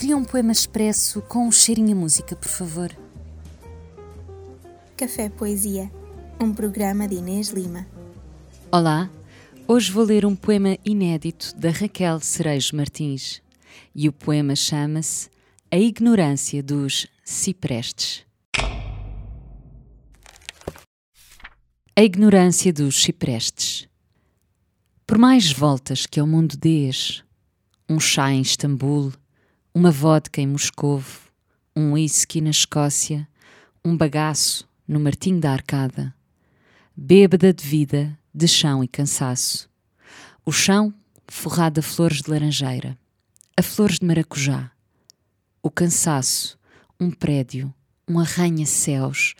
Cria um poema expresso com um cheirinho a música, por favor. Café Poesia, um programa de Inês Lima. Olá, hoje vou ler um poema inédito da Raquel Cerejo Martins. E o poema chama-se A Ignorância dos Ciprestes. A ignorância dos ciprestes. Por mais voltas que ao mundo dês, um chá em Istambul, uma vodka em Moscovo, um whisky na Escócia, um bagaço no Martinho da Arcada. Bêbada de vida, de chão e cansaço. O chão forrado a flores de laranjeira, a flores de maracujá. O cansaço, um prédio, um arranha-céus,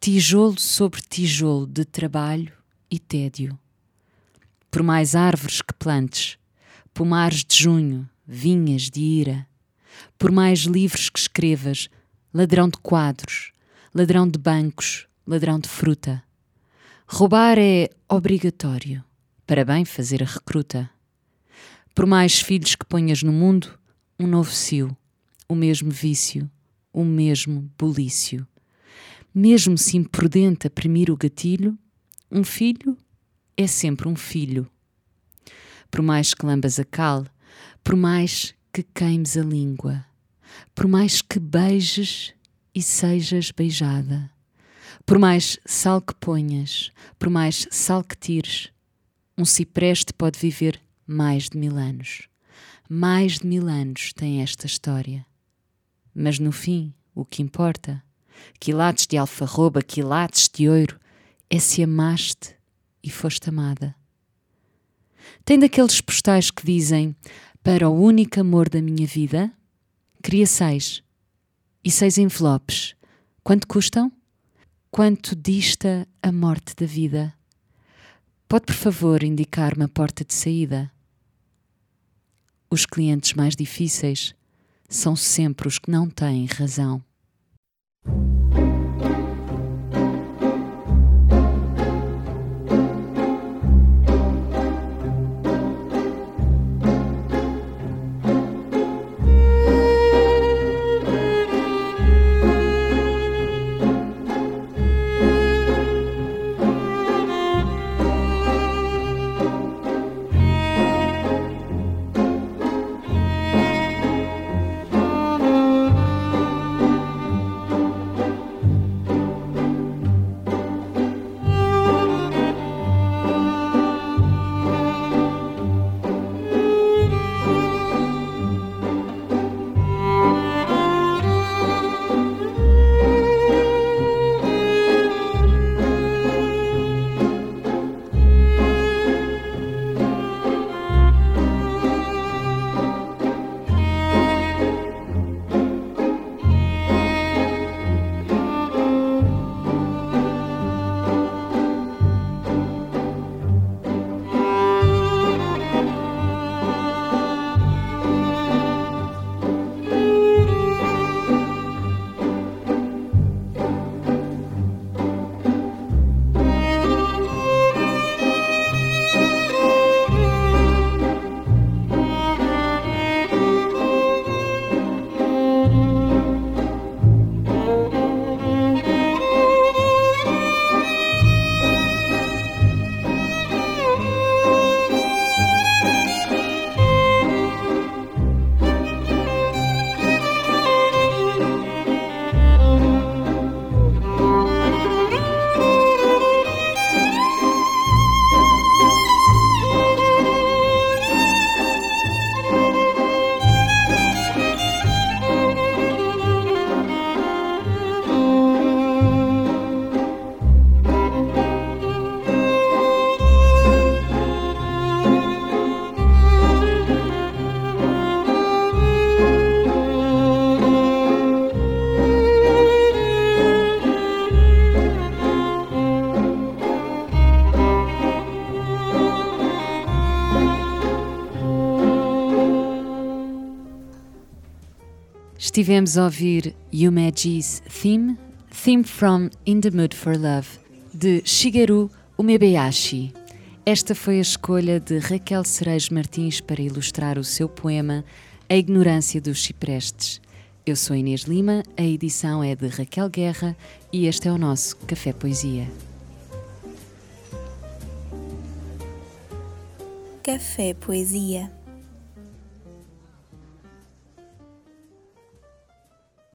tijolo sobre tijolo de trabalho e tédio. Por mais árvores que plantes, pomares de junho, vinhas de ira, por mais livros que escrevas, ladrão de quadros, ladrão de bancos, ladrão de fruta. Roubar é obrigatório, para bem fazer a recruta. Por mais filhos que ponhas no mundo, um novo cio, o mesmo vício, o mesmo bulício. Mesmo se imprudente a premir o gatilho, um filho é sempre um filho. Por mais que lambas a cal, por mais que queimes a língua, por mais que beijes e sejas beijada, por mais sal que ponhas, por mais sal que tires, um cipreste pode viver mais de mil anos. Mais de mil anos tem esta história. Mas no fim, o que importa, quilates de alfarroba, quilates de ouro, é se amaste e foste amada. Tem daqueles postais que dizem para o único amor da minha vida, queria seis. E seis envelopes. Quanto custam? Quanto dista a morte da vida? Pode, por favor, indicar-me a porta de saída? Os clientes mais difíceis são sempre os que não têm razão. Estivemos a ouvir Yumeji's Theme, Theme from In the Mood for Love, de Shigeru Umebayashi. Esta foi a escolha de Raquel Cerejo Martins para ilustrar o seu poema A Ignorância dos Ciprestes. Eu sou Inês Lima, a edição é de Raquel Guerra e este é o nosso Café Poesia. Café Poesia